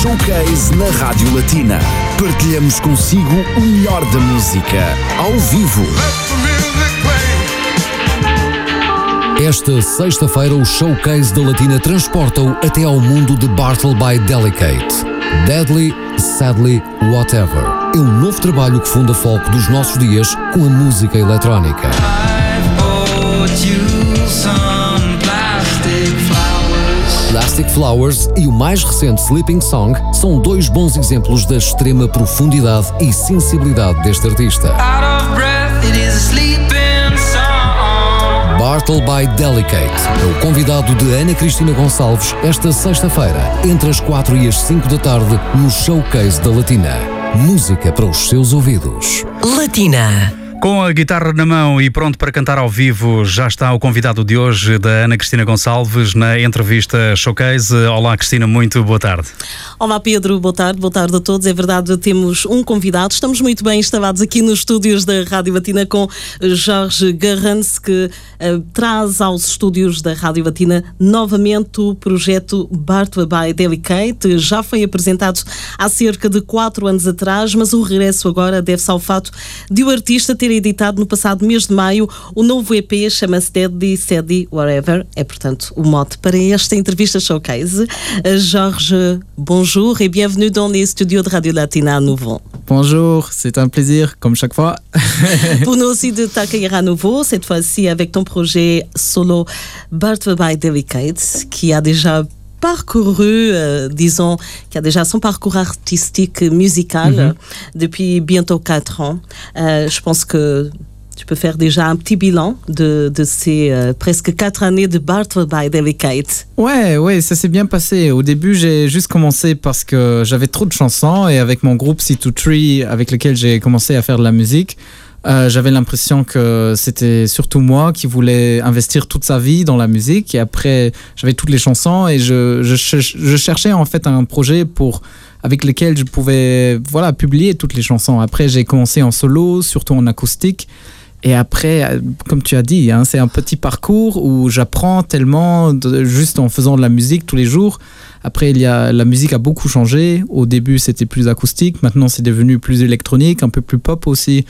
Showcase na Rádio Latina. Partilhamos consigo o melhor da música, ao vivo. Esta sexta-feira, o Showcase da Latina transporta-o até ao mundo de Bartle by Delicate. Deadly, Sadly, Whatever. É um novo trabalho que funda foco dos nossos dias com a música eletrónica. Plastic Flowers e o mais recente Sleeping Song são dois bons exemplos da extrema profundidade e sensibilidade deste artista. Bartle by Delicate é o convidado de Ana Cristina Gonçalves esta sexta-feira, entre as 4 e as 5 da tarde, no Showcase da Latina. Música para os seus ouvidos. Latina. Com a guitarra na mão e pronto para cantar ao vivo, já está o convidado de hoje, da Ana Cristina Gonçalves, na entrevista Showcase. Olá, Cristina, muito boa tarde. Olá, Pedro, boa tarde, boa tarde a todos. É verdade, temos um convidado. Estamos muito bem instalados aqui nos estúdios da Rádio Batina com Jorge Garrans, que uh, traz aos estúdios da Rádio Batina novamente o projeto Bartua by Delicate. Já foi apresentado há cerca de quatro anos atrás, mas o regresso agora deve-se ao fato de o artista ter editado no passado mês de maio o novo EP, chama-se Deadly Sadly Whatever. É, portanto, o mote para esta entrevista showcase. Uh, Jorge, bonjour. bonjour et bienvenue dans les studios de Radio Latina à nouveau. Bonjour, c'est un plaisir, comme chaque fois. Pour nous aussi de t'accueillir à nouveau, cette fois-ci avec ton projet solo Birth by Delicate, qui a déjà parcouru, euh, disons, qui a déjà son parcours artistique musical mm -hmm. depuis bientôt quatre ans. Euh, je pense que tu peux faire déjà un petit bilan de, de ces euh, presque quatre années de Bartle by Delicate. Ouais, ouais, ça s'est bien passé. Au début, j'ai juste commencé parce que j'avais trop de chansons et avec mon groupe C2Tree avec lequel j'ai commencé à faire de la musique, euh, j'avais l'impression que c'était surtout moi qui voulais investir toute sa vie dans la musique et après j'avais toutes les chansons et je, je, cherchais en fait un projet pour avec lequel je pouvais voilà publier toutes les chansons. Après j'ai commencé en solo, surtout en acoustique. Et après, comme tu as dit, hein, c'est un petit parcours où j'apprends tellement juste en faisant de la musique tous les jours. Après, il y a, la musique a beaucoup changé. Au début, c'était plus acoustique. Maintenant, c'est devenu plus électronique, un peu plus pop aussi.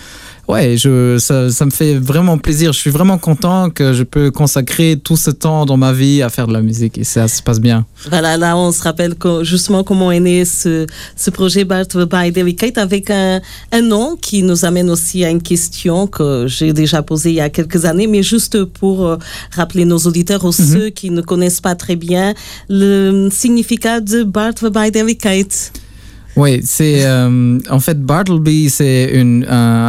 Ouais, je, ça, ça, me fait vraiment plaisir. Je suis vraiment content que je peux consacrer tout ce temps dans ma vie à faire de la musique et ça se passe bien. Voilà, là, on se rappelle justement comment est né ce, ce projet Battle by Delicate avec un, un nom qui nous amène aussi à une question que j'ai déjà posée il y a quelques années, mais juste pour euh, rappeler nos auditeurs ou mm -hmm. ceux qui ne connaissent pas très bien le significat de Battle by Delicate. Oui, c'est euh, en fait Bartleby, c'est un,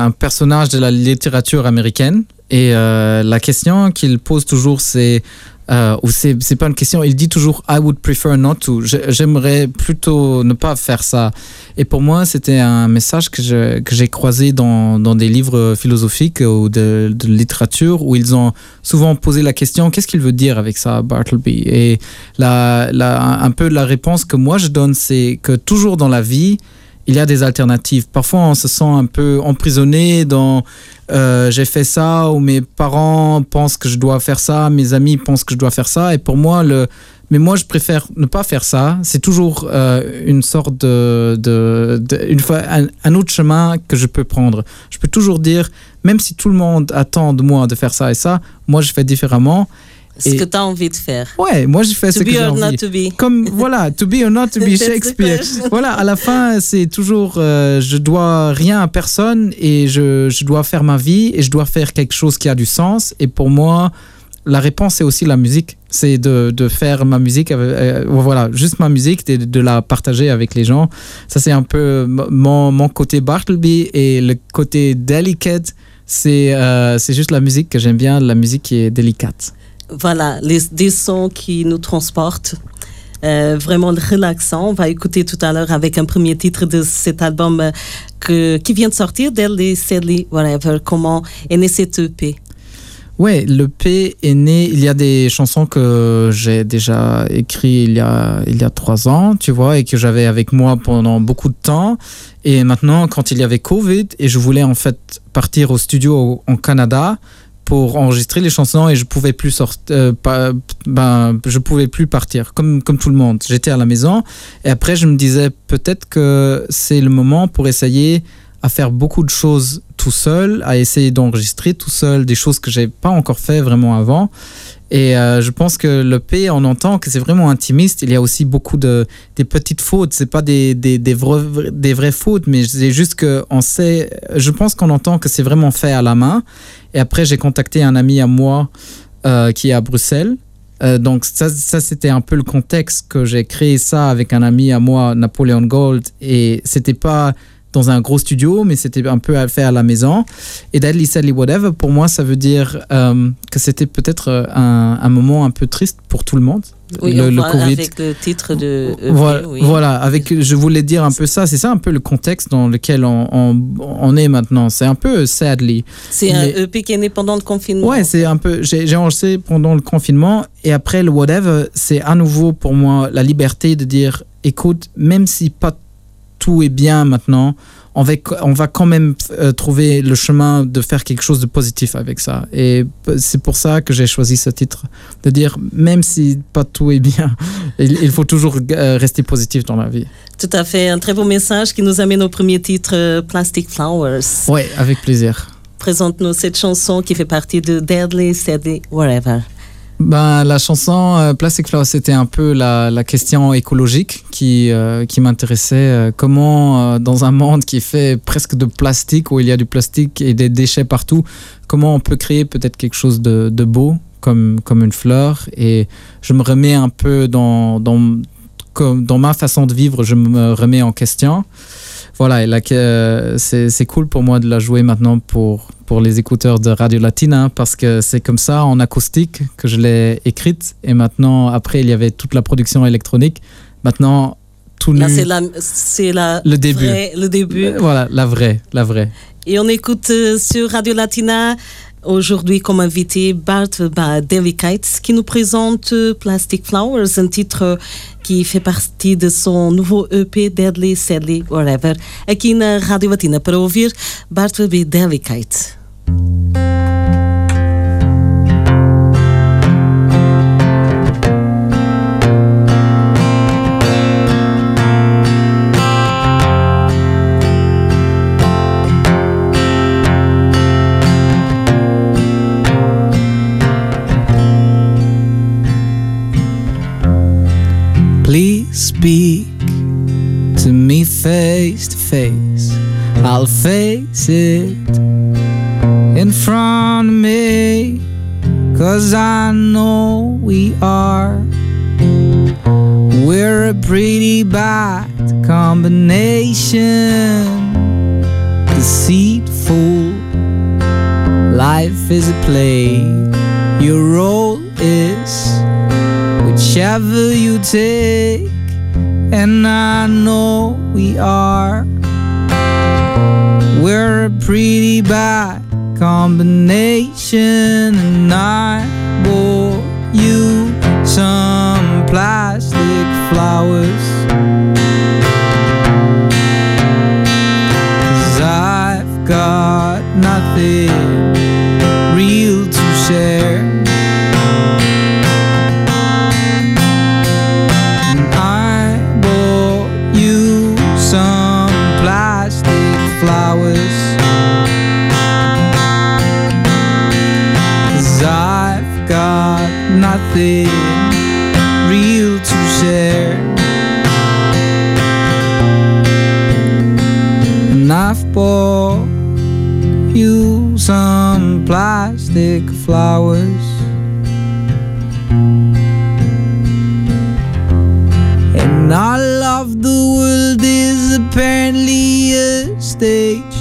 un, personnage de la littérature américaine. Et euh, la question qu'il pose toujours, c'est euh, ou c'est pas une question, il dit toujours I would prefer not to. J'aimerais plutôt ne pas faire ça. Et pour moi, c'était un message que j'ai que croisé dans, dans, des livres philosophiques ou de, de, littérature où ils ont souvent posé la question qu'est-ce qu'il veut dire avec ça, Bartleby? Et la, la, un peu la réponse que moi je donne, c'est que toujours dans la vie, il y a des alternatives. Parfois, on se sent un peu emprisonné dans euh, j'ai fait ça ou mes parents pensent que je dois faire ça, mes amis pensent que je dois faire ça. Et pour moi, le mais moi, je préfère ne pas faire ça. C'est toujours euh, une sorte de, une fois un, autre chemin que je peux prendre. Je peux toujours dire, même si tout le monde attend de moi de faire ça et ça, moi je fais différemment. Ce et... que tu as envie de faire. Ouais, moi je fais to ce que j'ai or envie. Not to be. Comme voilà, to be or not to be Shakespeare. voilà, à la fin c'est toujours euh, je dois rien à personne et je, je dois faire ma vie et je dois faire quelque chose qui a du sens. Et pour moi, la réponse c'est aussi la musique. C'est de, de, faire ma musique, euh, voilà, juste ma musique, de, de, la partager avec les gens. Ça c'est un peu mon, mon côté Bartleby et le côté delicate. C'est euh, juste la musique que j'aime bien, la musique qui est délicate voilà, les, des sons qui nous transportent. Euh, vraiment relaxant. On va écouter tout à l'heure avec un premier titre de cet album euh, que, qui vient de sortir, Deadly Sadly Whatever. Comment est né cet EP Ouais, l'EP est né. Il y a des chansons que j'ai déjà écrites il y a il y a trois ans, tu vois, et que j'avais avec moi pendant beaucoup de temps. Et maintenant, quand il y avait Covid et je voulais en fait partir au studio en Canada, pour enregistrer les chansons et je pouvais plus sortir, euh, pas, ben, je pouvais plus partir comme comme tout le monde. J'étais à la maison et après je me disais peut-être que c'est le moment pour essayer à faire beaucoup de choses tout seul, à essayer d'enregistrer tout seul des choses que j'ai pas encore fait vraiment avant. Et euh, je pense que le P, on entend que c'est vraiment intimiste. Il y a aussi beaucoup de des petites fautes. C'est pas des des des, des vraies fautes, mais c'est juste que on sait. Je pense qu'on entend que c'est vraiment fait à la main. Et après, j'ai contacté un ami à moi euh, qui est à Bruxelles. Euh, donc ça, ça c'était un peu le contexte que j'ai créé ça avec un ami à moi, Napoleon Gold. Et c'était pas dans un gros studio, mais c'était un peu à faire à la maison. Et Deadly Sadly Whatever, pour moi, ça veut dire euh, que c'était peut-être euh, un, un, moment un peu triste pour tout le monde. Oui, le, le COVID. avec le titre de EP, voilà, oui. voilà, avec, je voulais dire un peu ça, c'est ça un peu le contexte dans lequel on, on, on est maintenant. C'est un peu sadly. C'est un EP qui est né pendant le confinement. Ouais, c'est un peu, j'ai enregistré pendant le confinement et après le whatever, c'est à nouveau pour moi la liberté de dire, écoute, même si pas tout est bien maintenant, on va, on va quand même euh, trouver le chemin de faire quelque chose de positif avec ça. Et c'est pour ça que j'ai choisi ce titre, de dire même si pas tout est bien, il, il faut toujours euh, rester positif dans la vie. Tout à fait, un très beau message qui nous amène au premier titre, euh, Plastic Flowers. Oui, avec plaisir. Présente-nous cette chanson qui fait partie de Deadly, Steady, Wherever. Ben, la chanson euh, Plastic Flower, c'était un peu la, la, question écologique qui, euh, qui m'intéressait. Euh, comment, euh, dans un monde qui est fait presque de plastique, où il y a du plastique et des déchets partout, comment on peut créer peut-être quelque chose de, de beau, comme, comme une fleur. Et je me remets un peu dans, dans, comme, dans ma façon de vivre, je me remets en question. Voilà, euh, c'est cool pour moi de la jouer maintenant pour, pour les écouteurs de Radio Latina parce que c'est comme ça en acoustique que je l'ai écrite. Et maintenant après il y avait toute la production électronique. Maintenant tout Là, c'est la, c'est la le début. vraie, le début. Euh, voilà la vraie la vraie. Et on écoute euh, sur Radio Latina aujourd'hui comme invité Bart Delicate qui nous présente Plastic Flowers un titre qui fait partie de son nouveau EP Deadly, Sadly, Whatever aqui na Rádio Latina para ouvir Bart Delicate speak to me face to face. I'll face it in front of me, cause I know we are. We're a pretty bad combination, deceitful. Life is a play, your role is whichever you take and I know we are. We're a pretty bad combination, and I bought you some plastic flowers. Flowers. And all of the world is apparently a stage.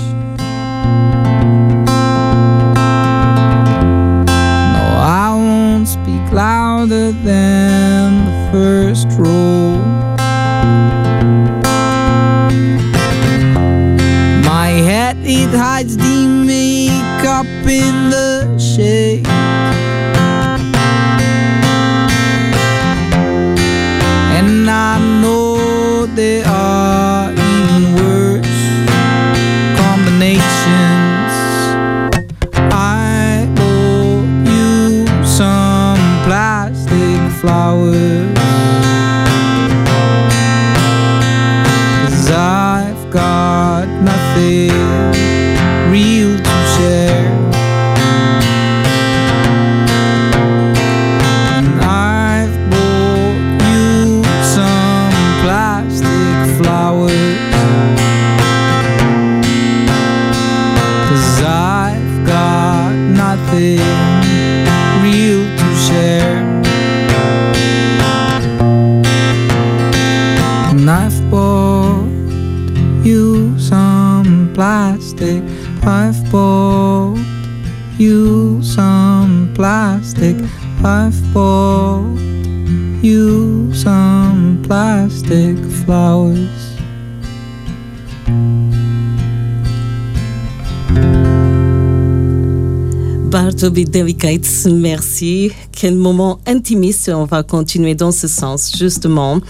Bartleby Delicate, merci. Quel moment intimiste, on va continuer dans ce sens, justement.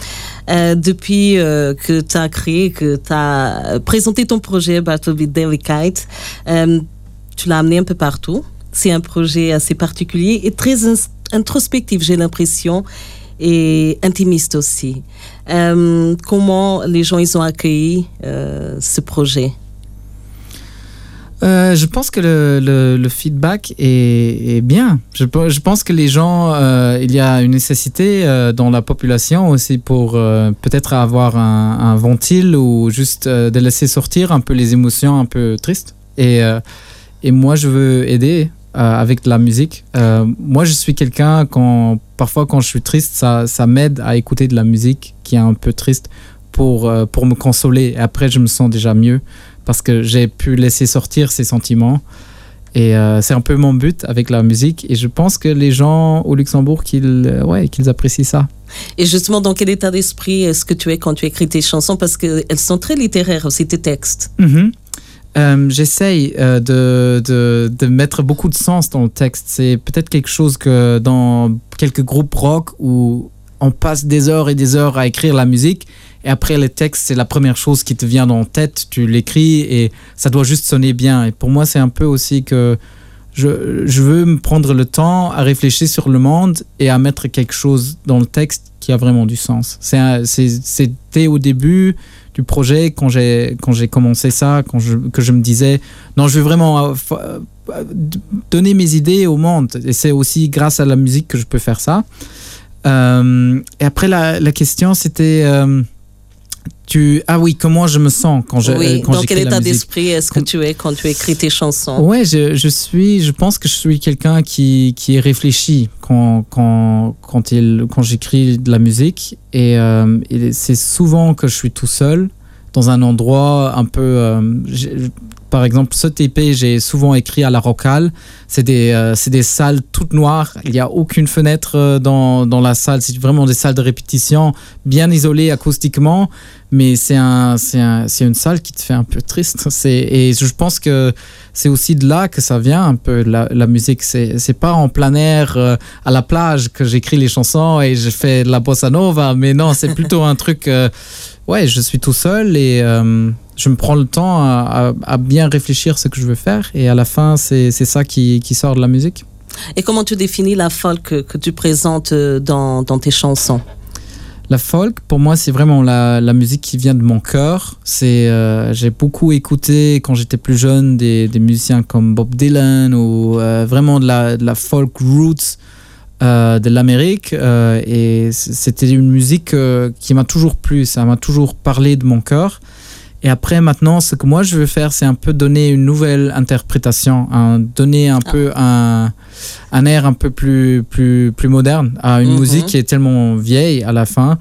Euh, depuis euh, que tu as créé, que tu as présenté ton projet Bartleby Delicate, euh, tu l'as amené un peu partout. C'est un projet assez particulier et très introspectif, j'ai l'impression, et intimiste aussi. Euh, comment les gens ils ont accueilli ce projet? Euh, je pense que le, feedback est, bien. Je, pe- je pense que les gens, euh, il y a une nécessité euh, dans la population aussi pour peut-être avoir un, un ventile ou juste de laisser sortir un peu les émotions un peu tristes. Et, moi, je veux aider avec de la musique. Moi, je suis quelqu'un quand parfois quand je suis triste, ça, m'aide à écouter de la musique qui est un peu triste pour, pour me consoler. Et après, je me sens déjà mieux parce que j'ai pu laisser sortir ces sentiments. Et euh, c'est un peu mon but avec la musique. Et je pense que les gens au Luxembourg, qu'ils euh, ouais, qu'ils apprécient ça. Et justement, dans quel état d'esprit est-ce que tu es quand tu écris tes chansons? Parce qu'elles sont très littéraires aussi, tes textes. Euh, J'essaye euh, de, de, de mettre beaucoup de sens dans le texte. C'est peut-être quelque chose que dans quelques groupes rock où on passe des heures et des heures à écrire la musique et après le texte, c'est la première chose qui te vient dans la tête. Tu l'écris et ça doit juste sonner bien. Et pour moi, c'est un peu aussi que je, je veux me prendre le temps à réfléchir sur le monde et à mettre quelque chose dans le texte qui a vraiment du sens. C'était au début du projet quand j'ai commencé ça, quand je, que je me disais non, je veux vraiment euh, euh, donner mes idées au monde. Et c'est aussi grâce à la musique que je peux faire ça. Euh, et après la, la question c'était euh, tu ah oui comment je me sens quand je oui, quand dans quel état d'esprit est-ce que tu es quand tu écris tes chansons? Ouais, je, je suis, je pense que je suis quelqu'un qui, qui est réfléchi quand, quand, quand, il, quand j'écris de la musique. Et, euh, et c'est souvent que je suis tout seul dans un endroit un peu. Par exemple, ce TP, j'ai souvent écrit à la Rocale. C'est des, euh, des salles toutes noires. Il n'y a aucune fenêtre euh, dans, dans la salle. C'est vraiment des salles de répétition bien isolées acoustiquement. Mais c'est un, un, une salle qui te fait un peu triste. Et je pense que c'est aussi de là que ça vient un peu la, la musique. C'est pas en plein air euh, à la plage que j'écris les chansons et je fais de la bossa nova. Mais non, c'est plutôt un truc. euh, ouais, je suis tout seul et euh, je me prends le temps à, à- à bien réfléchir ce que je veux faire. Et à la fin, c'est, ça qui, qui sort de la musique. Et comment tu définis la folk que, que tu présentes euh, dans, dans tes chansons? La folk, pour moi, c'est vraiment la, la musique qui vient de mon cœur. C'est, euh, j'ai beaucoup écouté quand j'étais plus jeune des, des musiciens comme Bob Dylan ou euh, vraiment de la, de la folk roots euh, de l'Amérique. et c'était une musique qui m'a toujours plu. Ça m'a toujours parlé de mon cœur. Et après, maintenant, ce que moi je veux faire, c'est un peu donner une nouvelle interprétation, un- donner un Ah. peu un, un air un peu plus, plus, plus moderne à une Mhm. musique qui est tellement vieille à la fin.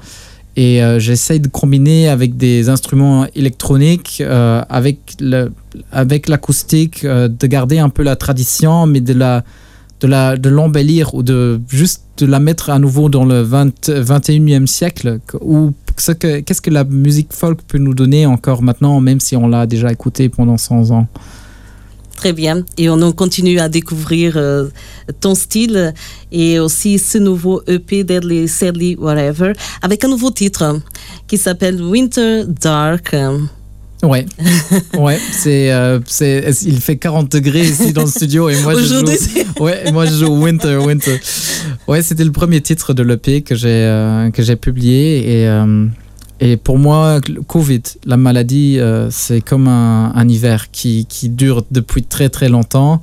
Et euh, j'essaye de combiner avec des instruments électroniques, euh, avec le- avec l'acoustique, euh, de garder un peu la tradition, mais de la de l'embellir ou de juste de la mettre à nouveau dans le 20, 21e siècle ou ce que qu'est-ce que la musique folk peut nous donner encore maintenant même si on l'a déjà écouté pendant 100 ans? Très bien. Et on continue à découvrir euh, ton style et aussi ce nouveau EP Deadly, Sadly, Whatever, avec un nouveau titre qui s'appelle Winter Dark. Ouais. ouais, c'est euh, c'est il fait 40 degrés ici dans le studio et moi je joue Ouais, moi je joue Winter, Winter. Ouais, c'était le premier titre de l'EP que j'ai euh, que j'ai publié et euh, et pour moi, Covid, la maladie, c'est comme un, un hiver qui, qui dure depuis très très longtemps.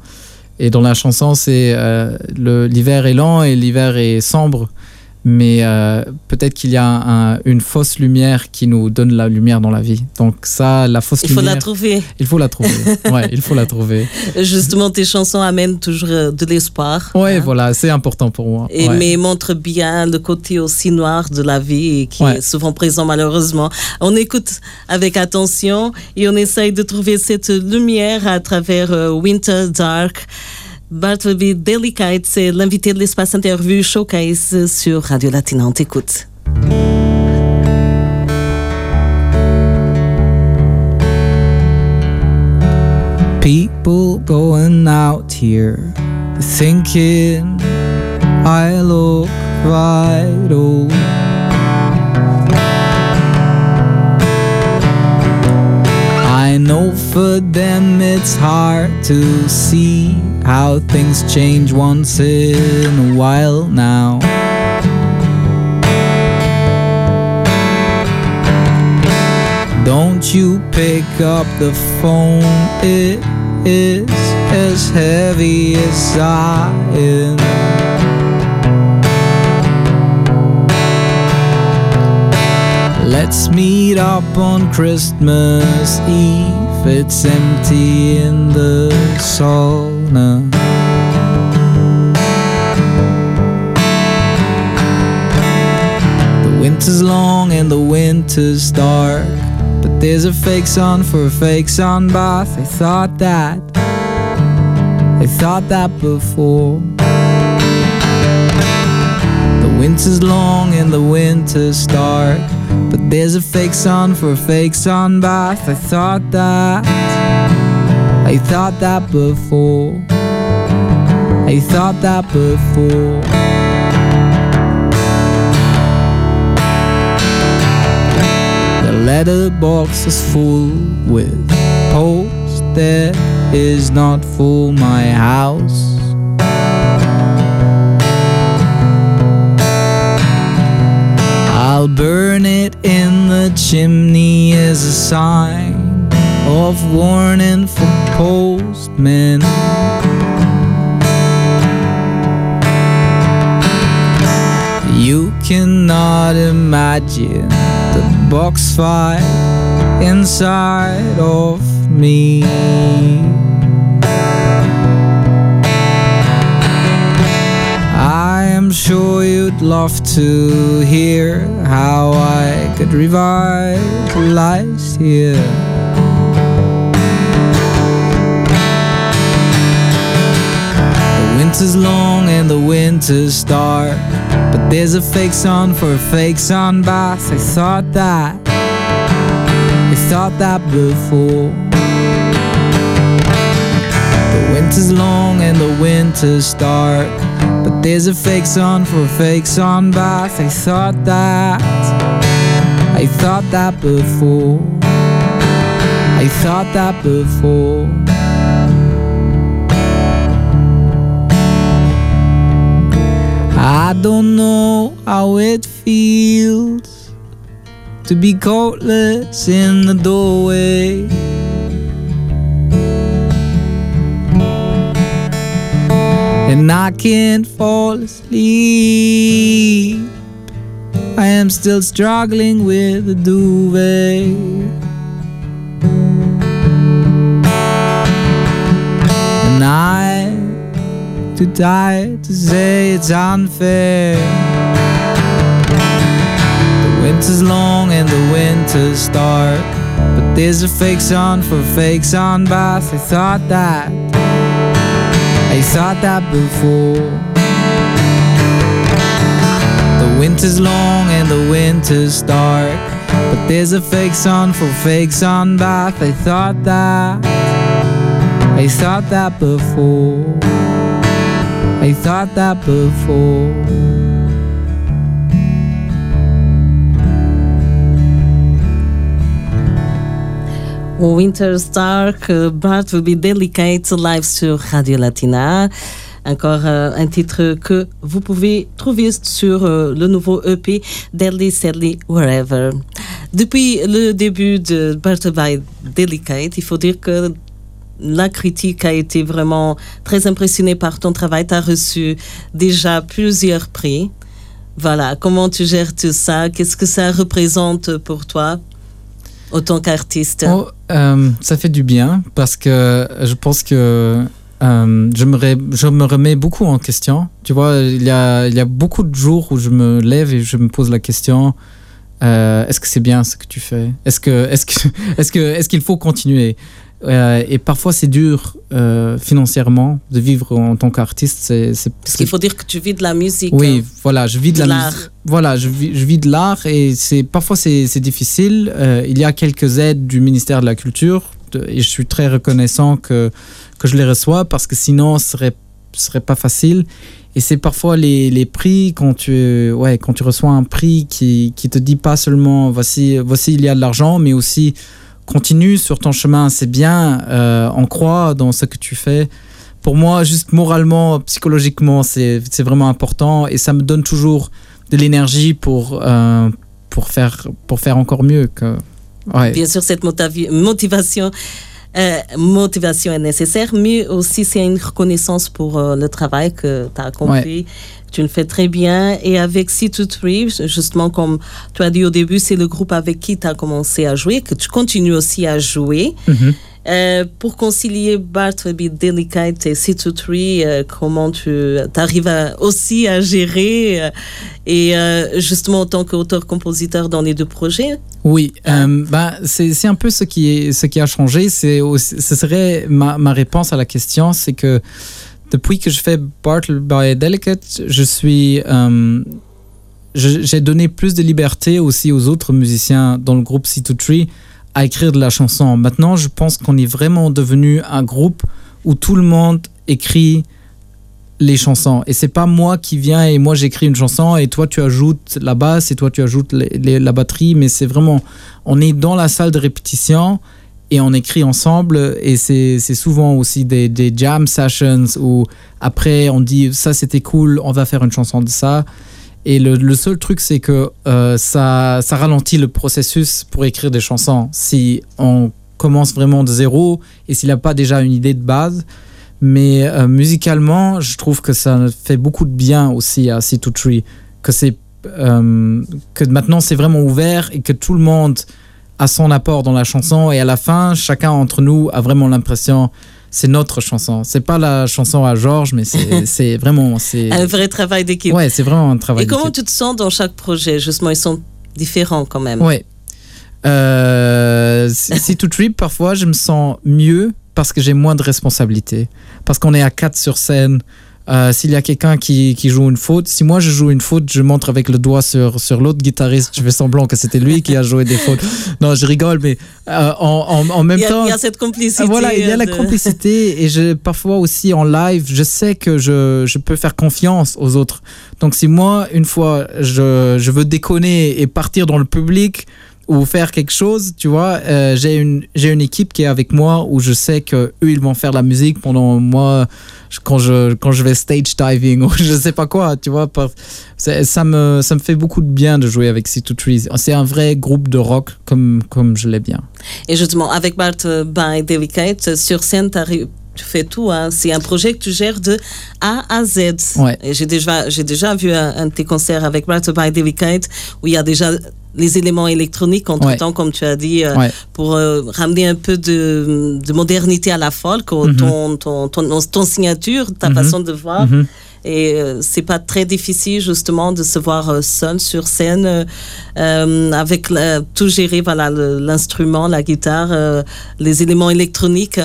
Et dans la chanson, c'est le- l'hiver est lent et l'hiver est sombre. Mais euh, peut-être qu'il y a un- une fausse lumière qui nous donne la lumière dans la vie. Donc ça, la fausse Il faut lumière, la trouver. il faut la trouver. ouais, il faut la trouver. Justement, tes chansons amènent toujours euh, de l'espoir. Ouais, hein. voilà, c'est important pour moi. Et Ouais. mais montre bien le côté aussi noir de la vie qui Ouais. est souvent présent malheureusement. On écoute avec attention et on essaye de trouver cette lumière à travers euh, Winter Dark. Bartleby Delicate, c'est l'invité de l'espace interview Showcase sur Radio Latina. On t'écoute. People going out here thinking I look right old. Know for them it's hard to see how things change once in a while now. Don't you pick up the phone, it is as heavy as I am. Let's meet up on Christmas Eve. It's empty in the sauna. The winter's long and the winter's dark. But there's a fake sun for a fake sun bath. I thought that. I thought that before. The winter's long and the winter's dark. There's a fake sun for a fake sun bath. I thought that. I thought that before. I thought that before. The letterbox is full with posts that is not for my house. I'll burn chimney is a sign of warning for postmen. You cannot imagine the box fight inside of me. Sure you'd love to hear how I could revitalize here. The winter's long and the winter's dark. But there's a fake sun for a fake sun bath. I thought that. I thought that before. The winter's long and the winter's dark. There's a fake sun for a fake sun bath. I thought that. I thought that before. I thought that before. I don't know how it feels to be coatless in the doorway. And I can't fall asleep. I am still struggling with the duvet. And I'm too tired to say it's unfair. The winter's long and the winter's dark. But there's a fake sun for a fake sun bath. I thought that. I thought that before. The winter's long and the winter's dark. But there's a fake sun for fake sun bath. I thought that. I thought that before. I thought that before. Winter's Dark, uh, Bart will be delicate live sur Radio Latina. encore euh, un titre que vous pouvez trouver sur euh, le nouveau EP Deadly Sadly Wherever. Depuis le début de Butterfly Delicate, il faut dire que la critique a été vraiment très impressionnée par ton travail. Tu as reçu déjà plusieurs prix. Voilà, comment tu gères tout ça? Qu'est-ce que ça représente pour toi? Autant qu'artiste? Oh, euh, Ça fait du bien parce que je pense que euh, je, me je me remets beaucoup en question. Tu vois, il y a, il y a beaucoup de jours où je me lève et je me pose la question euh, est-ce que c'est bien ce que tu fais? Est-ce que, est-ce que, est-ce que, est-ce qu'il faut continuer? Euh, et parfois, c'est dur euh, financièrement de vivre en tant qu'artiste. C'est, Parce qu'il faut dire que tu vis de la musique. Oui, hein. voilà, je vis de, la musique. Voilà, je vis, je vis de l'art et c'est parfois c'est, c'est difficile. Euh, il y a quelques aides du ministère de la Culture et je suis très reconnaissant que, que je les reçois parce que sinon, ce serait, serait pas facile. Et c'est parfois les, les, prix, quand tu, ouais, quand tu reçois un prix qui, qui te dit pas seulement voici, voici il y a de l'argent, mais aussi continue sur ton chemin, c'est bien, euh, on croit dans ce que tu fais. Pour moi, juste moralement, psychologiquement, c'est vraiment important et ça me donne toujours de l'énergie pour, euh, pour, faire, pour faire encore mieux. Que, ouais. Bien sûr, cette motivation. Euh, motivation est nécessaire, mais aussi c'est une reconnaissance pour euh, le travail que tu as accompli. Ouais tu le fais très bien. Et avec C23, justement, comme tu as dit au début, c'est le groupe avec qui tu as commencé à jouer, que tu continues aussi à jouer. Mm-hmm. Euh, pour concilier Bartleby Delicate et C23, euh, comment tu arrives aussi à gérer euh, et euh, justement en tant qu'auteur-compositeur dans les deux projets? Oui, bah, c'est un peu ce qui, ce qui a changé. Ce serait ma, ma réponse à la question, c'est que depuis que je fais Bartle by Delicate, je suis. J'ai donné plus de liberté aussi aux autres musiciens dans le groupe C2 à écrire de la chanson. Maintenant, je pense qu'on est vraiment devenu un groupe où tout le monde écrit les chansons. Et c'est pas moi qui viens et moi j'écris une chanson et toi tu ajoutes la basse et toi tu ajoutes la batterie, mais c'est vraiment, on est dans la salle de répétition et on écrit ensemble et c'est souvent aussi des, des, jam sessions où après on dit ça c'était cool, on va faire une chanson de ça. Et le, seul truc c'est que euh, ça, ralentit le processus pour écrire des chansons. Si on commence vraiment de zéro et s'il n'a pas déjà une idée de base. Mais euh, musicalement, je trouve que ça fait beaucoup de bien aussi à C2Tree. Que, euh, que maintenant c'est vraiment ouvert et que tout le monde a son apport dans la chanson et à la fin, chacun entre nous a vraiment l'impression c'est notre chanson. C'est pas la chanson à Georges, mais c'est vraiment un vrai travail d'équipe. Ouais, c'est vraiment un travail. Et comment tu te sens dans chaque projet? Justement, ils sont différents quand même. Ouais. Euh, si tout trip, parfois, je me sens mieux parce que j'ai moins de responsabilités. Parce qu'on est à quatre sur scène, euh, s'il y a quelqu'un qui, qui, joue une faute, si moi je joue une faute, je montre avec le doigt sur, sur l'autre guitariste, je fais semblant que c'était lui qui a joué des fautes. Non, je rigole, mais euh, en, en, en, même temps. Il y a cette complicité. Voilà, il y a la complicité et je, parfois aussi en live, je sais que je, je peux faire confiance aux autres. Donc si moi, une fois, je, je veux déconner et partir dans le public, ou faire quelque chose, tu vois, euh, j'ai une j'ai une équipe qui est avec moi où je sais que eux ils vont faire la musique pendant moi quand je quand je vais stage diving ou je sais pas quoi, tu vois, ça me ça me fait beaucoup de bien de jouer avec C2 Trees. C'est un vrai groupe de rock comme comme je l'ai bien. Et justement avec Bart by Delicate sur scène tu fais tout. Hein. C'est un projet que tu gères de A à Z. Ouais. J'ai déjà, j'ai déjà vu un, un, de tes concerts avec Bart by Delicate où il y a déjà les éléments électroniques entre temps, comme tu as dit, euh, ouais. pour euh, ramener un peu de, de, modernité à la folk, mm -hmm. ton, ton, ton, ton, signature, ta mm -hmm. façon de voir. Mm -hmm. Et euh, c'est pas très difficile justement de se voir seul sur scène euh, avec la, tout gérer, voilà, l'instrument, la guitare, les éléments électroniques.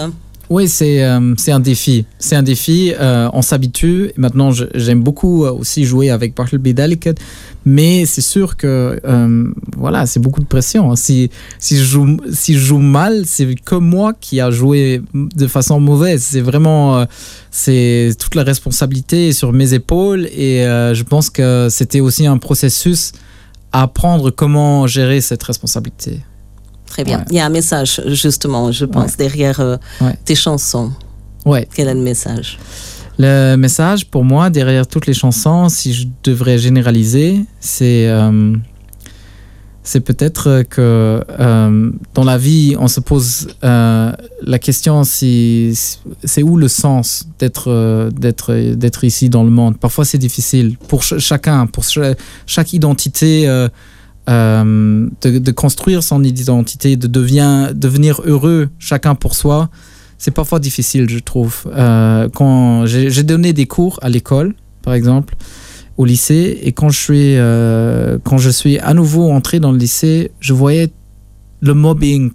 Oui, c'est euh, un défi. C'est un défi. Euh, on s'habitue. Maintenant, j'aime beaucoup aussi jouer avec Bartleby Delicate, mais c'est sûr que euh, voilà, c'est beaucoup de pression. Si, si, je, joue, si je joue mal, c'est que moi qui a joué de façon mauvaise. C'est vraiment c'est toute la responsabilité sur mes épaules et je pense que c'était aussi un processus à apprendre comment gérer cette responsabilité. Très bien. Ouais. Il y a un message, justement, je pense, ouais. derrière euh, ouais. tes chansons. Ouais. Quel est le message? Le message pour moi derrière toutes les chansons, si je devrais généraliser, c'est euh, c'est peut-être que euh, dans la vie, on se pose la question si c'est où le sens d'être d'être d'être ici dans le monde? Parfois, c'est difficile pour ch chacun, pour ch chaque identité. Euh, de, de, construire son identité, de devient, devenir heureux chacun pour soi, c'est parfois difficile, je trouve. Euh, quand j'ai donné des cours à l'école, par exemple, au lycée, et quand je suis, euh, quand je suis à nouveau entré dans le lycée, je voyais le mobbing,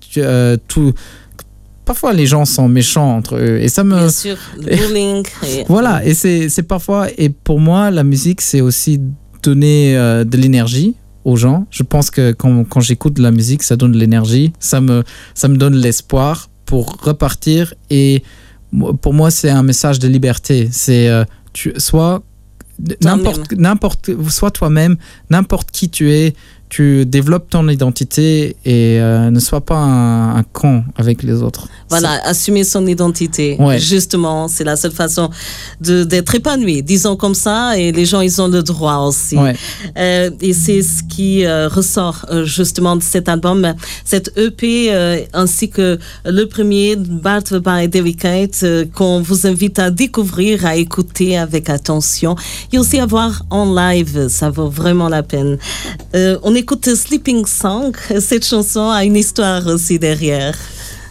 tout. Parfois, les gens sont méchants entre eux, et ça me. Bien sûr, le bullying. Et... voilà, et c'est parfois, et pour moi, la musique, c'est aussi donner euh, de l'énergie aux gens. Je pense que quand, quand j'écoute de la musique, ça donne de l'énergie, ça me, ça me donne l'espoir pour repartir. Et pour moi, c'est un message de liberté. C'est euh, tu, soit n'importe n'importe soit toi-même, n'importe qui tu es, tu développes ton identité et euh, ne sois pas un, un, con avec les autres. Voilà, assumer son identité. Ouais. Justement, c'est la seule façon d'être épanoui, disons comme ça, et les gens, ils ont le droit aussi. Ouais. Euh, et c'est ce qui euh, ressort justement de cet album, cette EP, ainsi que le premier, Bart by Delicate, qu'on vous invite à découvrir, à écouter avec attention, et aussi à voir en live, ça vaut vraiment la peine. On écoute Sleeping Song. Cette chanson a une histoire aussi derrière.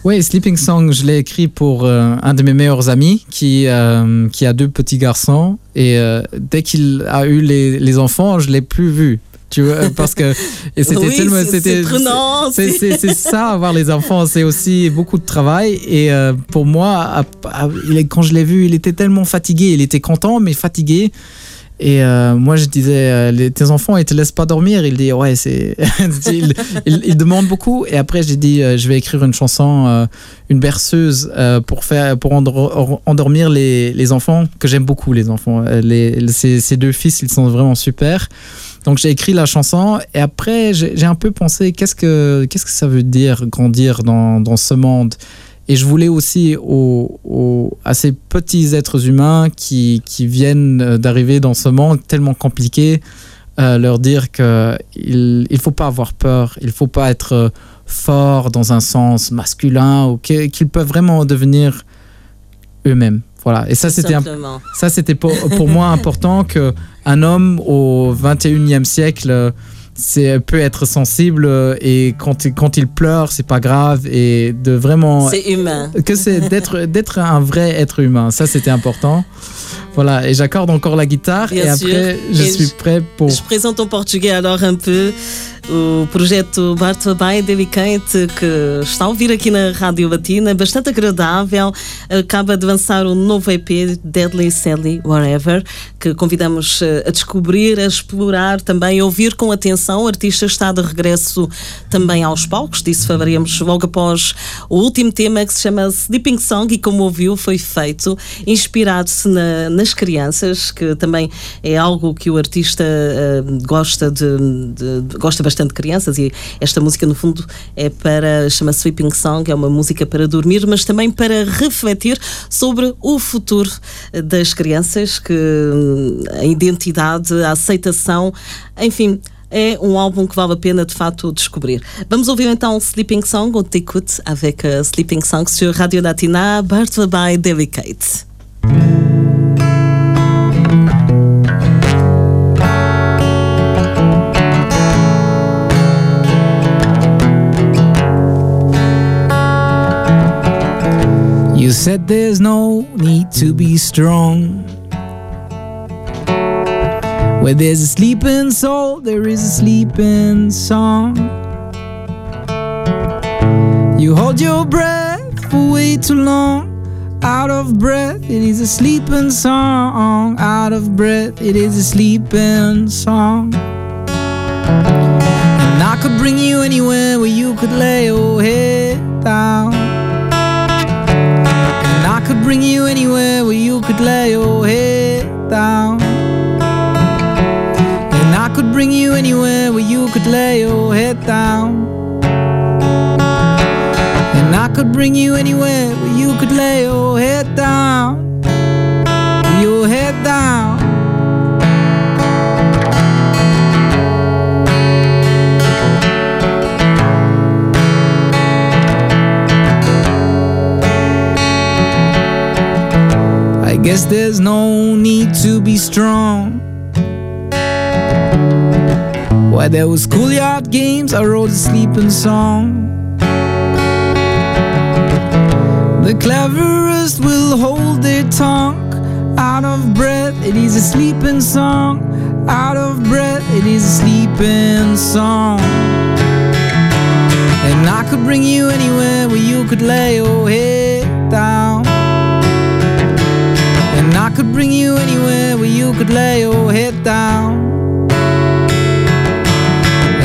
Oui, Sleeping Song, je l'ai écrit pour euh, un de mes meilleurs amis qui, euh, qui a deux petits garçons. Et euh, dès qu'il a eu les, les enfants, je ne l'ai plus vu. Tu vois, parce que c'était oui, tellement c'était c'est ça avoir les enfants c'est aussi beaucoup de travail et pour moi quand je l'ai vu il était tellement fatigué il était content mais fatigué et euh, moi, je disais, euh, tes enfants, ils te laissent pas dormir. Il dit, ouais, c'est. il, demande beaucoup. Et après, j'ai dit, euh, je vais écrire une chanson, une berceuse pour faire, pour endor endormir les, les enfants que j'aime beaucoup, les enfants. Les, ces, ces, deux fils, ils sont vraiment super. Donc j'ai écrit la chanson et après j'ai un peu pensé qu'est-ce que qu'est-ce que ça veut dire grandir dans, dans ce monde? Et je voulais aussi aux, aux, à ces petits êtres humains qui, qui viennent d'arriver dans ce monde tellement compliqué, euh, leur dire qu'il ne faut pas avoir peur, il ne faut pas être fort dans un sens masculin, ou qu'ils qu peuvent vraiment devenir eux-mêmes. Voilà. Et ça, c'était ça, c'était pour, pour moi important que un homme au 21e siècle c'est peut être sensible et quand, quand il pleure c'est pas grave et de vraiment c'est humain. que c'est d'être d'être un vrai être humain. Ça c'était important. Voilà et j'accorde encore la guitare Bien et après je et suis je, prêt pour je présente en portugais alors un peu o projeto Bart Bay Delicate que está a ouvir aqui na Rádio Latina, bastante agradável. Acaba de lançar um novo EP, Deadly Sally Whatever, que convidamos a descobrir, a explorar também, a ouvir com atenção. O artista está de regresso também aos palcos, disso falaremos logo após o último tema que se chama Sleeping Song e como ouviu foi feito inspirado-se na, nas crianças, que também é algo que o artista uh, gosta de, de, de gosta bastante bastante crianças e esta música no fundo é para chama Sleeping Song, é uma música para dormir, mas também para refletir sobre o futuro das crianças, que a identidade, a aceitação, enfim, é um álbum que vale a pena de facto descobrir. Vamos ouvir então Sleeping Song, on t'écoute avec uh, Sleeping Song sur Radio Latina, Bartha by Delicate. You said there's no need to be strong. Where there's a sleeping soul, there is a sleeping song. You hold your breath for way too long. Out of breath, it is a sleeping song. Out of breath, it is a sleeping song. And I could bring you anywhere where you could lay your head down. Could bring you anywhere where you could lay your head down. And I could bring you anywhere where you could lay your head down. And I could bring you anywhere where you could lay your head down. Your head down. Guess there's no need to be strong. While there was schoolyard games, I wrote a sleeping song. The cleverest will hold their tongue. Out of breath, it is a sleeping song. Out of breath, it is a sleeping song. And I could bring you anywhere where you could lay your head down. Could bring you anywhere where you could lay your head down.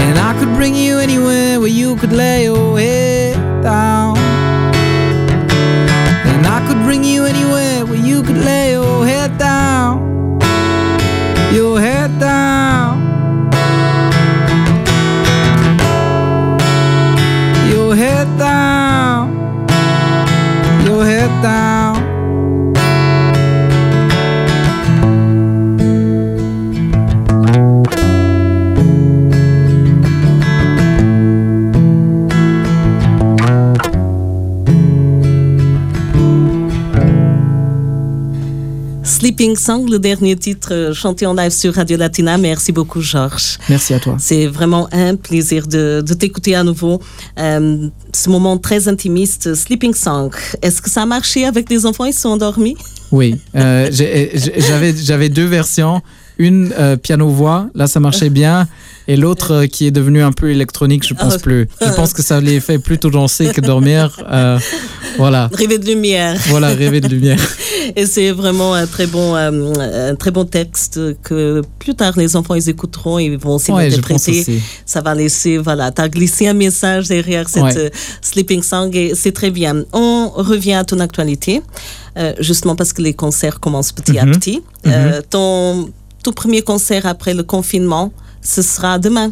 And I could bring you anywhere where you could lay your head down. And I could bring you anywhere where you could lay your head Sleeping Song, le dernier titre euh, chanté en live sur Radio Latina. Merci beaucoup, Georges. Merci à toi. C'est vraiment un plaisir de, de t'écouter à nouveau. Euh, ce moment très intimiste, Sleeping Song. Est-ce que ça a marché avec les enfants? Ils sont endormis? Oui, euh, j'avais deux versions. Une euh, piano-voix, là ça marchait bien, et l'autre euh, qui est devenue un peu électronique, je pense Ah. plus. Je pense que ça les fait plutôt danser que dormir. Euh, voilà, Rêver de lumière. voilà, rêver de lumière. Et c'est vraiment un très bon, euh, un très bon texte que plus tard les enfants ils écouteront, ils vont aussi Ouais, l'interpréter. Ça va laisser, voilà, t'as glissé un message derrière cette Ouais. sleeping song et c'est très bien. On revient à ton actualité, euh, justement parce que les concerts commencent petit à Mhm. petit. Euh, ton tout premier concert après le confinement, ce sera demain.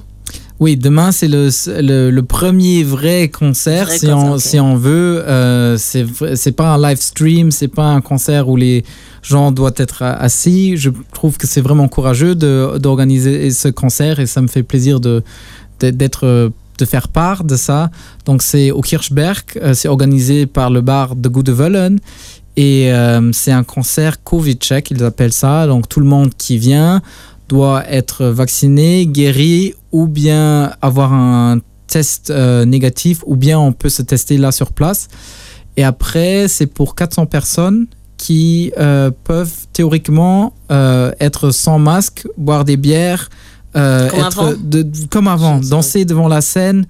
Oui, demain c'est le, le, le premier vrai concert, Vrai si, concert, on, si on veut. Euh, c'est pas un live stream, c'est pas un concert où les gens doivent être assis. Je trouve que c'est vraiment courageux d'organiser ce concert et ça me fait plaisir de d'être de faire part de ça. Donc c'est au Kirchberg, euh, c'est organisé par le bar de Goedevelen et euh, c'est un concert Covid check, ils appellent ça. Donc tout le monde qui vient doit être vacciné, guéri ou bien avoir un test euh, négatif ou bien on peut se tester là sur place. Et après, c'est pour 400 personnes qui euh, peuvent théoriquement euh, être sans masque, boire des bières, euh, Comme être avant de- comme avant, danser devant la scène.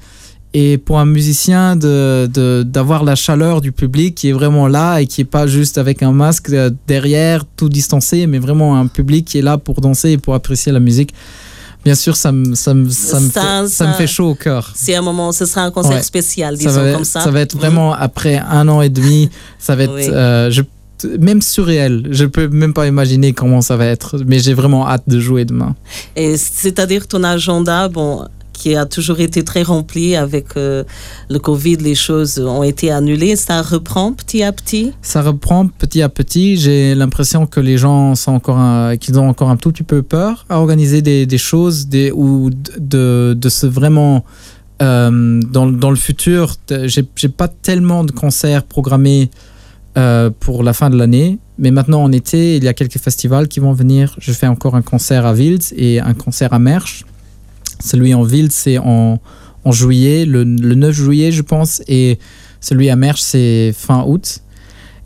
Et pour un musicien, de- d'avoir la chaleur du public qui est vraiment là et qui est pas juste avec un masque euh, derrière, tout distancé, mais vraiment un public qui est là pour danser et pour apprécier la musique. Bien sûr, ça me, ça me, ça me, Ça- fait, ça me ça- fait chaud au cœur. C'est un moment, ce sera un concert Ouais. spécial, Ça disons va, comme ça. ça va être Mhm. vraiment après un an et demi, ça va être Oui. euh, je- même surréel. Je peux même pas imaginer comment ça va être, mais j'ai vraiment hâte de jouer demain. Et c'est-à-dire ton agenda, bon, qui a toujours été très rempli avec euh, le Covid, les choses ont été annulées. Ça reprend petit à petit? Ça reprend petit à petit. J'ai l'impression que les gens sont encore qu'ils ont encore un tout petit peu peur à organiser des, choses ou de, se vraiment euh, dans, le futur. j'ai pas tellement de concerts programmés euh, pour la fin de l'année, mais maintenant en été, il y a quelques festivals qui vont venir. Je fais encore un concert à Wilds et un concert à Mersch. Celui en Wilds, c'est en, en juillet, le, le 9 juillet, je pense, et celui à Mersch, c'est fin août.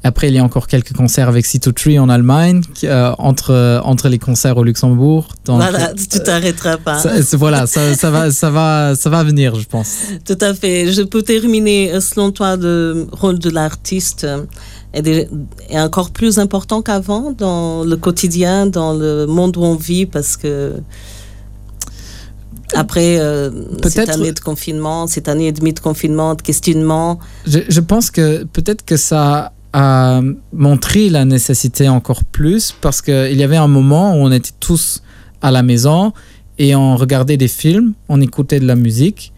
Après, il y a encore quelques concerts avec C2Tree en Allemagne, euh, entre, entre les concerts au Luxembourg. Donc, voilà, tu t'arrêteras pas. ça, voilà, ça, ça, va, ça, va, ça va venir, je pense. Tout à fait. Je peux terminer, euh, selon toi, le rôle de l'artiste euh, est, est encore plus important qu'avant dans le quotidien, dans le monde où on vit, parce que après euh, cette année de confinement, cette année et demie de confinement, de questionnement, Je, je pense que peut-être que ça a montré la nécessité encore plus parce qu'il y avait un moment où on était tous à la maison et on regardait des films, on écoutait de la musique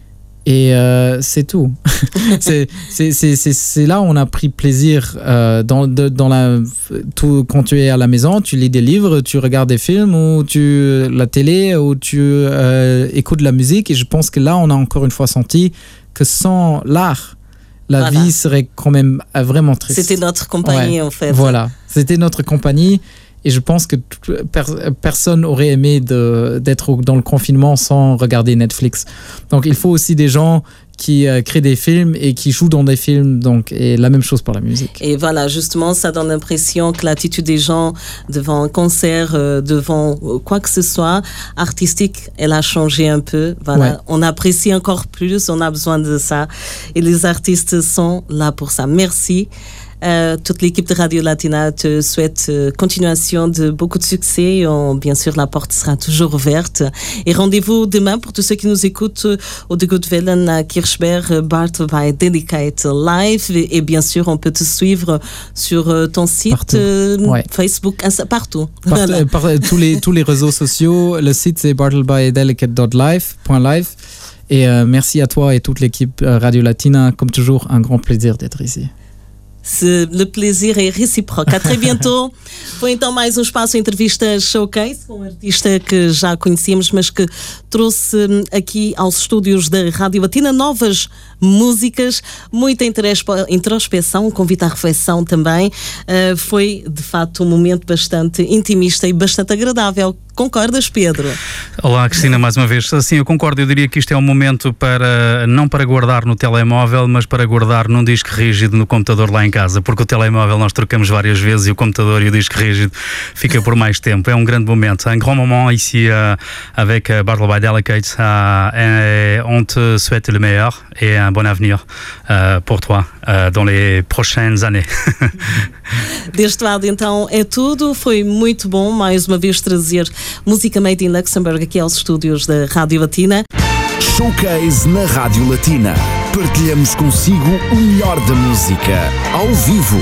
Et euh, c'est tout. c'est là où on a pris plaisir euh, dans, dans la, tout, quand tu es à la maison, tu lis des livres, tu regardes des films ou tu la télé ou tu euh, écoutes de la musique. Et je pense que là, on a encore une fois senti que sans l'art, la vie serait quand même vraiment triste. C'était notre compagnie en fait. Voilà, c'était notre compagnie. Et je pense que personne aurait aimé d'être dans le confinement sans regarder Netflix. Donc il faut aussi des gens qui euh, créent des films et qui jouent dans des films. Donc, et la même chose pour la musique. Et voilà, justement, ça donne l'impression que l'attitude des gens devant un concert, euh, devant quoi que ce soit artistique, elle a changé un peu. Voilà, on apprécie encore plus, on a besoin de ça. Et les artistes sont là pour ça. Merci. Euh, toute l'équipe de Radio Latina te souhaite euh, continuation de beaucoup de succès. bien sûr, la porte sera toujours ouverte. Et rendez-vous demain pour tous ceux qui nous écoutent euh, au De Goodwellen à Kirchberg, Bart by Delicate Live. Et, bien sûr, on peut te suivre sur ton site, Facebook, partout. tous, les, tous les réseaux sociaux. Le site, c'est bartlebydelicate.live. Et merci à toi et toute l'équipe Radio Latina. Comme toujours, un grand plaisir d'être ici. Le plaisir é recíproco. A très bientôt. Foi então mais um espaço entrevista showcase com um artista que já conhecíamos, mas que trouxe aqui aos estúdios da Rádio Batina novas músicas, muita introspeção, convite à reflexão também. Uh, foi de facto um momento bastante intimista e bastante agradável. Concordas, Pedro? Olá, Cristina, mais uma vez. Sim, eu concordo. Eu diria que isto é um momento para, não para guardar no telemóvel, mas para guardar num disco rígido no computador lá em casa, porque o telemóvel nós trocamos várias vezes e o computador e o disco rígido fica por mais tempo. É um grande momento. Un grand moment ici uh, avec uh, Battle by Delicates. Uh, on te souhaite le meilleur un bon avenir uh, pour toi uh, dans les prochaines années. Deste lado, então, é tudo. Foi muito bom mais uma vez trazer música made in Luxembourg aqui aos estúdios da Rádio Latina. Showcase na Rádio Latina. Partilhamos consigo o melhor da música, ao vivo.